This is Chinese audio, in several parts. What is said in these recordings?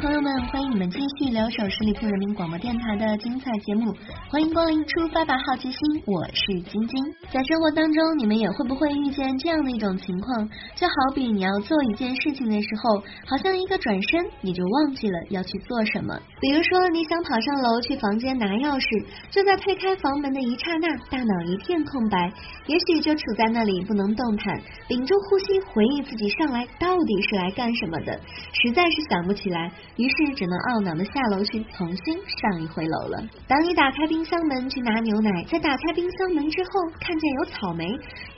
朋友们，欢迎你们继续留守十里铺人民广播电台的精彩节目，欢迎光临出发吧好奇心，我是晶晶。在生活当中，你们也会不会遇见这样的一种情况？就好比你要做一件事情的时候，好像一个转身你就忘记了要去做什么。比如说，你想跑上楼去房间拿钥匙，就在推开房门的一刹那，大脑一片空白，也许就处在那里不能动弹，屏住呼吸回忆自己上来到底是来干什么的，实在是想不起来。于是只能懊恼的下楼去重新上一回楼了。当你打开冰箱门去拿牛奶，在打开冰箱门之后看见有草莓，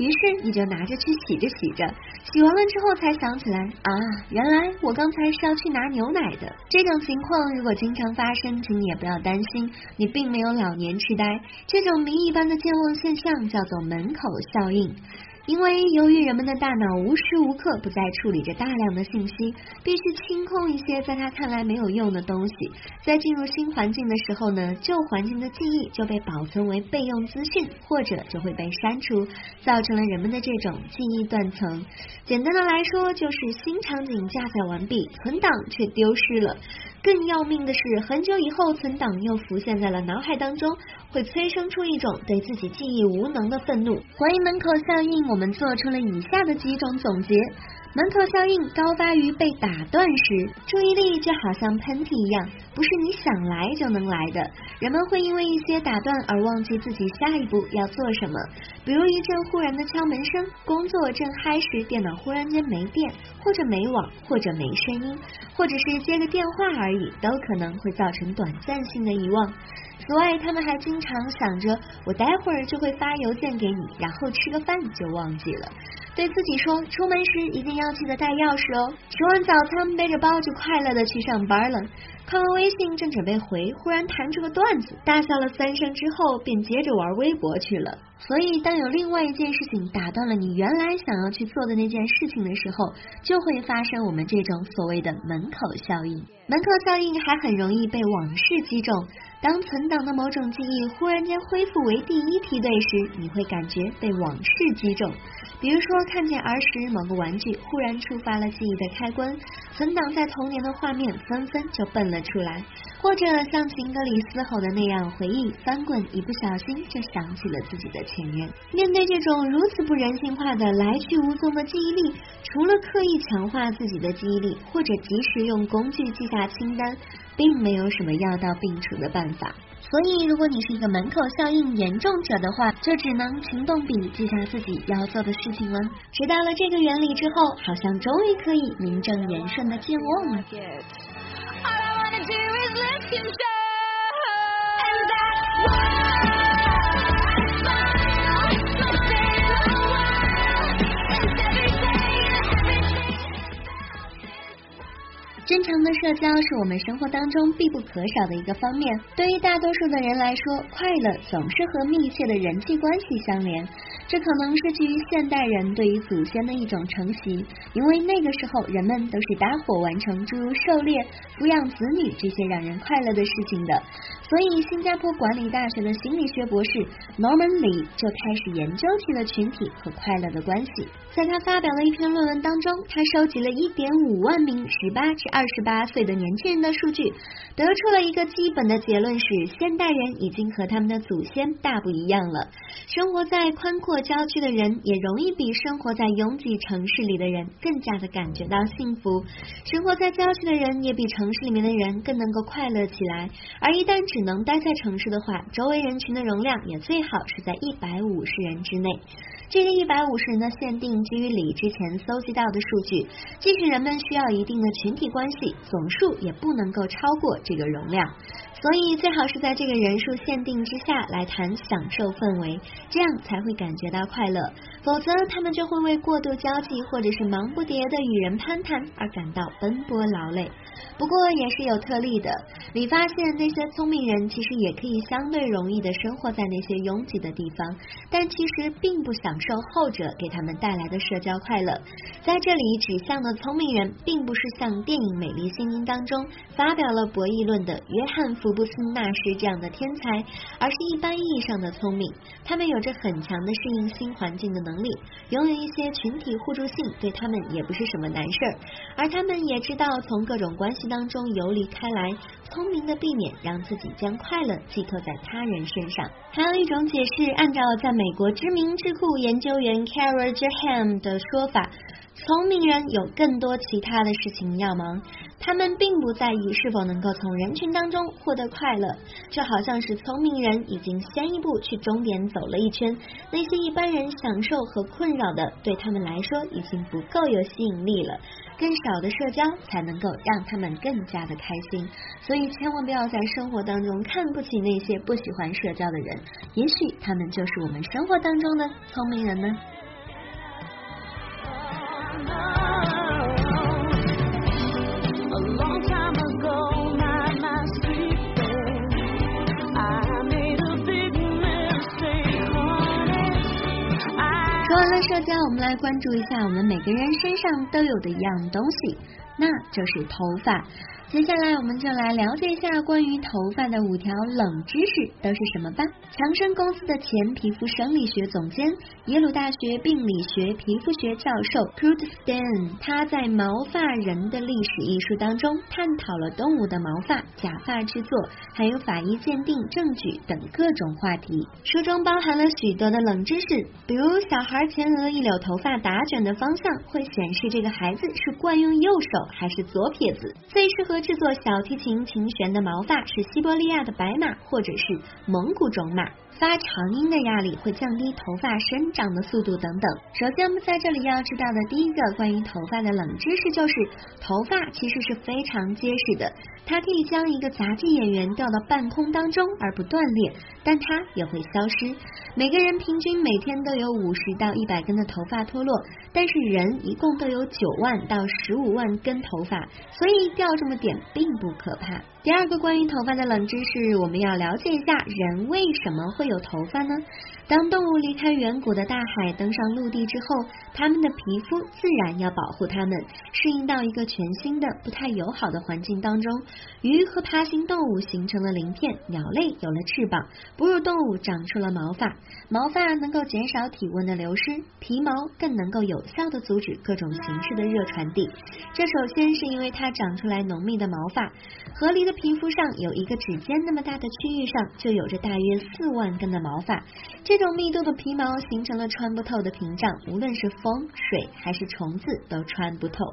于是你就拿着去洗着洗着，洗完了之后才想起来啊，原来我刚才是要去拿牛奶的。这种情况如果经常发生，请你也不要担心，你并没有老年痴呆。这种谜一般的健忘现象叫做门口效应。因为由于人们的大脑无时无刻不在处理着大量的信息，必须清空一些在他看来没有用的东西。在进入新环境的时候呢，旧环境的记忆就被保存为备用资讯，或者就会被删除，造成了人们的这种记忆断层。简单的来说，就是新场景加载完毕，存档却丢失了。更要命的是，很久以后存档又浮现在了脑海当中，会催生出一种对自己记忆无能的愤怒。关于门口效应，我们做出了以下的几种总结。门口效应高发于被打断时，注意力就好像喷嚏一样，不是你想来就能来的。人们会因为一些打断而忘记自己下一步要做什么，比如一阵忽然的敲门声，工作正嗨时电脑忽然间没电，或者没网，或者没声音，或者是接个电话而已，都可能会造成短暂性的遗忘。此外，他们还经常想着，我待会儿就会发邮件给你，然后吃个饭就忘记了。对自己说，出门时一定要记得带钥匙哦。吃完早餐，背着包就快乐的去上班了。看完微信，正准备回，忽然弹出个段子，大笑了三声之后，便接着玩微博去了。所以，当有另外一件事情打断了你原来想要去做的那件事情的时候，就会发生我们这种所谓的门口效应。门口效应还很容易被往事击中。当存档的某种记忆忽然间恢复为第一梯队时，你会感觉被往事击中。比如说，看见儿时某个玩具，忽然触发了记忆的开关，存档在童年的画面纷纷就蹦了出来。或者像情歌里嘶吼的那样，回忆翻滚，一不小心就想起了自己的前任。面对这种如此不人性化的来去无踪的记忆力，除了刻意强化自己的记忆力，或者及时用工具记下清单。并没有什么药到病除的办法，所以如果你是一个门口效应严重者的话，就只能勤动笔记下自己要做的事情了。知道了这个原理之后，好像终于可以名正言顺的健忘了。正常的社交是我们生活当中必不可少的一个方面。对于大多数的人来说，快乐总是和密切的人际关系相连。这可能是基于现代人对于祖先的一种承袭，因为那个时候人们都是搭伙完成诸如狩猎、抚养子女这些让人快乐的事情的。所以，新加坡管理大学的心理学博士 Norman Lee 就开始研究起了群体和快乐的关系。在他发表的一篇论文当中，他收集了一点五万名十八至二十八岁的年轻人的数据，得出了一个基本的结论：是现代人已经和他们的祖先大不一样了。生活在宽阔郊区的人，也容易比生活在拥挤城市里的人更加的感觉到幸福；生活在郊区的人，也比城市里面的人更能够快乐起来。而一旦只能待在城市的话，周围人群的容量也最好是在一百五十人之内。这个一百五十人的限定基于李之前搜集到的数据，即使人们需要一定的群体关系，总数也不能够超过这个容量。所以最好是在这个人数限定之下来谈享受氛围，这样才会感觉到快乐。否则他们就会为过度交际或者是忙不迭的与人攀谈而感到奔波劳累。不过也是有特例的，你发现那些聪明人其实也可以相对容易的生活在那些拥挤的地方，但其实并不享受后者给他们带来的社交快乐。在这里指向的聪明人，并不是像电影《美丽心灵》当中发表了博弈论的约翰福布斯纳什这样的天才，而是一般意义上的聪明。他们有着很强的适应新环境的能力，拥有一些群体互助性，对他们也不是什么难事儿。而他们也知道从各种关关系。当中游离开来，聪明的避免让自己将快乐寄托在他人身上。还有一种解释，按照在美国知名智库研究员 Carol Jaham 的说法，聪明人有更多其他的事情要忙，他们并不在意是否能够从人群当中获得快乐，就好像是聪明人已经先一步去终点走了一圈，那些一般人享受和困扰的，对他们来说已经不够有吸引力了。更少的社交才能够让他们更加的开心，所以千万不要在生活当中看不起那些不喜欢社交的人，也许他们就是我们生活当中的聪明人呢。说完了社交，我们来关注一下我们每个人身上都有的一样东西，那就是头发。接下来，我们就来了解一下关于头发的五条冷知识都是什么吧。强生公司的前皮肤生理学总监、耶鲁大学病理学皮肤学教授 Kurt Stein，他在《毛发人的历史》一书当中探讨了动物的毛发、假发制作，还有法医鉴定证据等各种话题。书中包含了许多的冷知识，比如小孩前额一绺头发打卷的方向会显示这个孩子是惯用右手还是左撇子，最适合。制作小提琴琴弦的毛发是西伯利亚的白马或者是蒙古种马。发长音的压力会降低头发生长的速度等等。首先，我们在这里要知道的第一个关于头发的冷知识就是，头发其实是非常结实的，它可以将一个杂技演员吊到半空当中而不断裂，但它也会消失。每个人平均每天都有五十到一百根的头发脱落，但是人一共都有九万到十五万根头发，所以掉这么点并不可怕。第二个关于头发的冷知识，我们要了解一下人为什么会有头发呢？当动物离开远古的大海，登上陆地之后，它们的皮肤自然要保护它们，适应到一个全新的、不太友好的环境当中。鱼和爬行动物形成了鳞片，鸟类有了翅膀，哺乳动物长出了毛发。毛发能够减少体温的流失，皮毛更能够有效的阻止各种形式的热传递。这首先是因为它长出来浓密的毛发，河狸的皮肤上有一个指尖那么大的区域上就有着大约四万根的毛发。这这种密度的皮毛形成了穿不透的屏障，无论是风、水还是虫子都穿不透。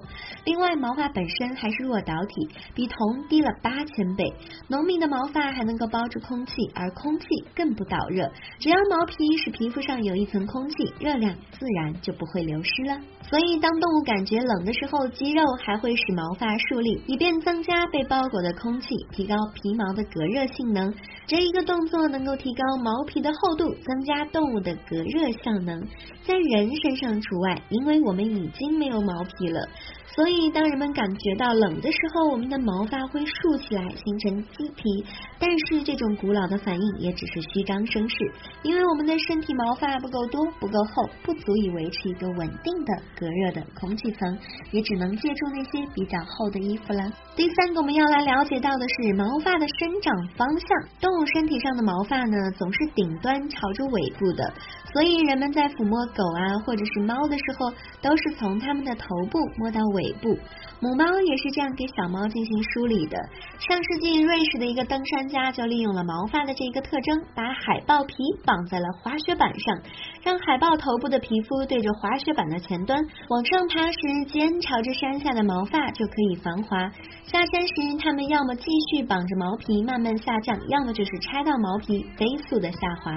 另外，毛发本身还是弱导体，比铜低了八千倍。浓密的毛发还能够包住空气，而空气更不导热。只要毛皮使皮肤上有一层空气，热量自然就不会流失了。所以，当动物感觉冷的时候，肌肉还会使毛发竖立，以便增加被包裹的空气，提高皮毛的隔热性能。这一个动作能够提高毛皮的厚度，增加动物的隔热效能。在人身上除外，因为我们已经没有毛皮了。所以，当人们感觉到冷的时候，我们的毛发会竖起来，形成鸡皮。但是，这种古老的反应也只是虚张声势，因为我们的身体毛发不够多、不够厚，不足以维持一个稳定的隔热的空气层，也只能借助那些比较厚的衣服了。第三个，我们要来了解到的是毛发的生长方向。动物身体上的毛发呢，总是顶端朝着尾部的，所以人们在抚摸狗啊或者是猫的时候，都是从它们的头部摸到尾。尾部，母猫也是这样给小猫进行梳理的。上世纪，瑞士的一个登山家就利用了毛发的这一个特征，把海豹皮绑在了滑雪板上，让海豹头部的皮肤对着滑雪板的前端，往上爬时，肩朝着山下的毛发就可以防滑。下山时，它们要么继续绑着毛皮慢慢下降，要么就是拆到毛皮飞速的下滑。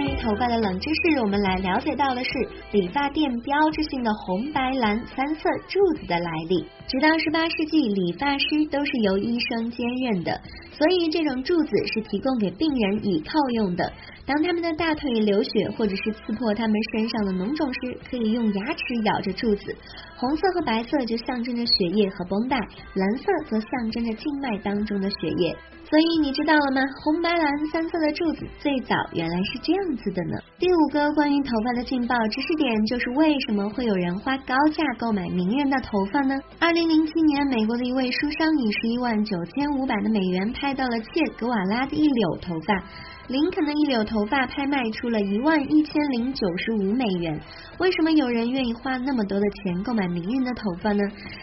关于头发的冷知识，我们来了解到的是理发店标志性的红白蓝三色柱子的来历。直到十八世纪，理发师都是由医生兼任的，所以这种柱子是提供给病人倚靠用的。当他们的大腿流血或者是刺破他们身上的脓肿时，可以用牙齿咬着柱子。红色和白色就象征着血液和绷带，蓝色则象征着静脉当中的血液。所以你知道了吗？红白蓝三色的柱子最早原来是这样子的呢。第五个关于头发的劲爆知识点就是为什么会有人花高价购买名人的头发呢？二零零七年，美国的一位书商以十一万九千五百的美元拍到了切格瓦拉的一绺头发。林肯的一绺头发拍卖出了一万一千零九十五美元。为什么有人愿意花那么多的钱购买名人的头发呢？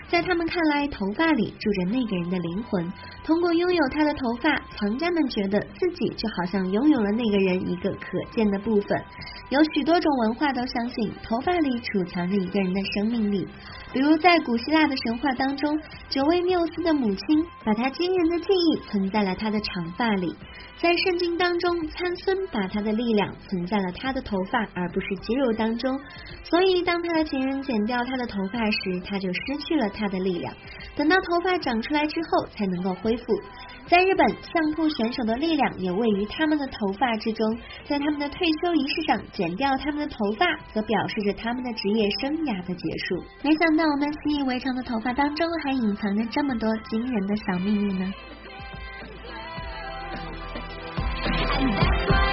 在他们看来，头发里住着那个人的灵魂。通过拥有他的头发，藏家们觉得自己就好像拥有了那个人一个可见的部分。有许多种文化都相信头发里储藏着一个人的生命力。比如在古希腊的神话当中，九位缪斯的母亲把他惊人的记忆存在了他的长发里。在圣经当中，参孙把他的力量存在了他的头发，而不是肌肉当中。所以，当他的情人剪掉他的头发时，他就失去了他的力量。等到头发长出来之后，才能够恢复。在日本，相扑选手的力量也位于他们的头发之中。在他们的退休仪式上，剪掉他们的头发，则表示着他们的职业生涯的结束。没想到，我们习以为常的头发当中，还隐藏着这么多惊人的小秘密呢。要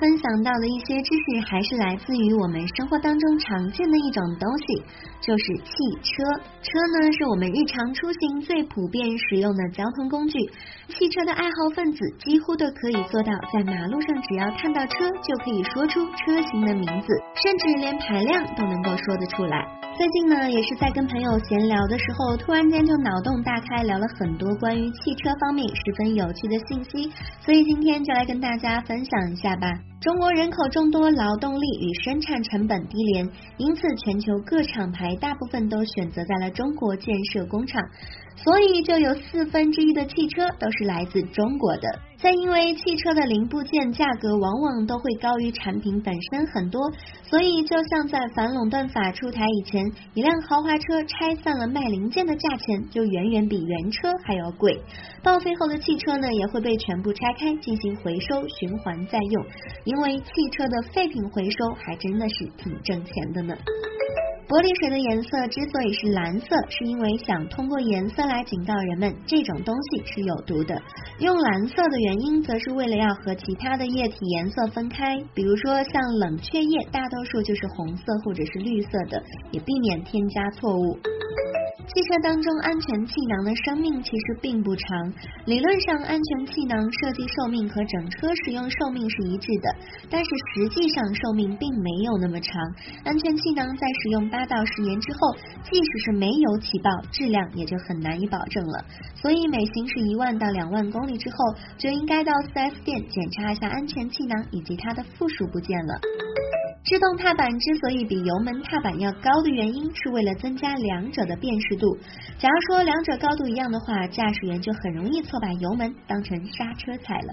分享到的一些知识，还是来自于我们生活当中常见的一种东西，就是汽车。车呢，是我们日常出行最普遍使用的交通工具。汽车的爱好分子几乎都可以做到，在马路上只要看到车，就可以说出车型的名字，甚至连排量都能够说得出来。最近呢，也是在跟朋友闲聊的时候，突然间就脑洞大开，聊了很多关于汽车方面十分有趣的信息，所以今天就来跟大家分享一下吧。中国人口众多，劳动力与生产成本低廉，因此全球各厂牌大部分都选择在了中国建设工厂。所以就有四分之一的汽车都是来自中国的。再因为汽车的零部件价格往往都会高于产品本身很多，所以就像在反垄断法出台以前，一辆豪华车拆散了卖零件的价钱就远远比原车还要贵。报废后的汽车呢，也会被全部拆开进行回收循环再用，因为汽车的废品回收还真的是挺挣钱的呢。玻璃水的颜色之所以是蓝色，是因为想通过颜色来警告人们这种东西是有毒的。用蓝色的原因，则是为了要和其他的液体颜色分开，比如说像冷却液，大多数就是红色或者是绿色的，也避免添加错误。汽车当中安全气囊的生命其实并不长，理论上安全气囊设计寿命和整车使用寿命是一致的，但是实际上寿命并没有那么长。安全气囊在使用八到十年之后，即使是没有起爆，质量也就很难以保证了。所以每行驶一万到两万公里之后，就应该到四 S 店检查一下安全气囊以及它的附属部件了。制动踏板之所以比油门踏板要高的原因，是为了增加两者的辨识度。假如说两者高度一样的话，驾驶员就很容易错把油门当成刹车踩了。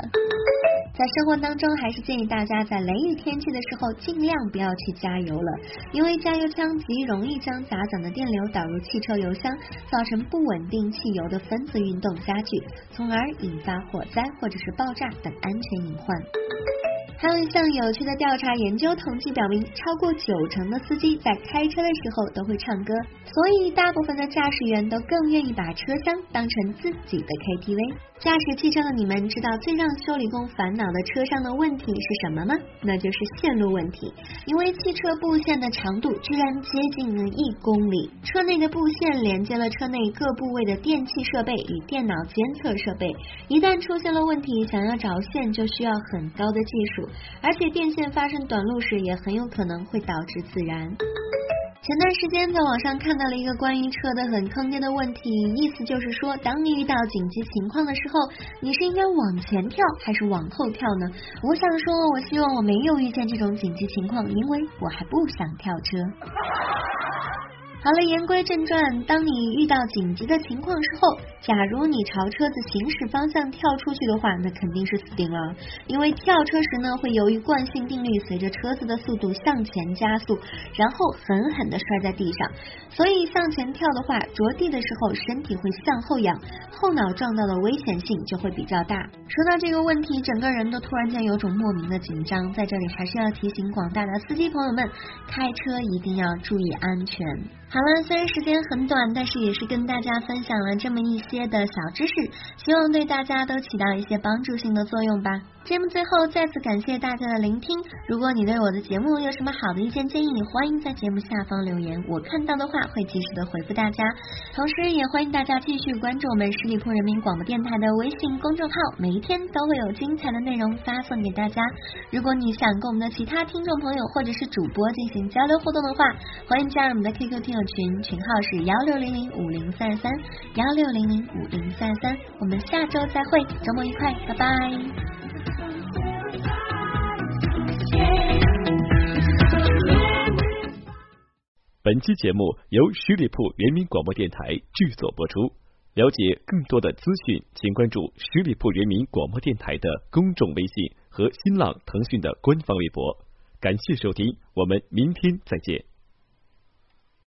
在生活当中，还是建议大家在雷雨天气的时候，尽量不要去加油了，因为加油枪极容易将狭窄的电流导入汽车油箱，造成不稳定汽油的分子运动加剧，从而引发火灾或者是爆炸等安全隐患。还有一项有趣的调查研究统计表明，超过九成的司机在开车的时候都会唱歌，所以大部分的驾驶员都更愿意把车厢当成自己的 KTV。驾驶汽车的你们知道最让修理工烦恼的车上的问题是什么吗？那就是线路问题，因为汽车布线的长度居然接近了一公里，车内的布线连接了车内各部位的电气设备与电脑监测设备，一旦出现了问题，想要找线就需要很高的技术。而且电线发生短路时，也很有可能会导致自燃。前段时间在网上看到了一个关于车的很坑爹的问题，意思就是说，当你遇到紧急情况的时候，你是应该往前跳还是往后跳呢？我想说，我希望我没有遇见这种紧急情况，因为我还不想跳车。好了，言归正传，当你遇到紧急的情况时候，假如你朝车子行驶方向跳出去的话，那肯定是死定了。因为跳车时呢，会由于惯性定律，随着车子的速度向前加速，然后狠狠的摔在地上。所以向前跳的话，着地的时候身体会向后仰，后脑撞到的危险性就会比较大。说到这个问题，整个人都突然间有种莫名的紧张。在这里还是要提醒广大的司机朋友们，开车一定要注意安全。好了，虽然时间很短，但是也是跟大家分享了这么一些的小知识，希望对大家都起到一些帮助性的作用吧。节目最后再次感谢大家的聆听。如果你对我的节目有什么好的意见建议，欢迎在节目下方留言，我看到的话会及时的回复大家。同时，也欢迎大家继续关注我们十里铺人民广播电台的微信公众号，每一天都会有精彩的内容发送给大家。如果你想跟我们的其他听众朋友或者是主播进行交流互动的话，欢迎加入我们的 QQ 听群，群号是幺六零零五零三三幺六零零五零三三。我们下周再会，周末愉快，拜拜。本期节目由十里铺人民广播电台制作播出。了解更多的资讯，请关注十里铺人民广播电台的公众微信和新浪、腾讯的官方微博。感谢收听，我们明天再见。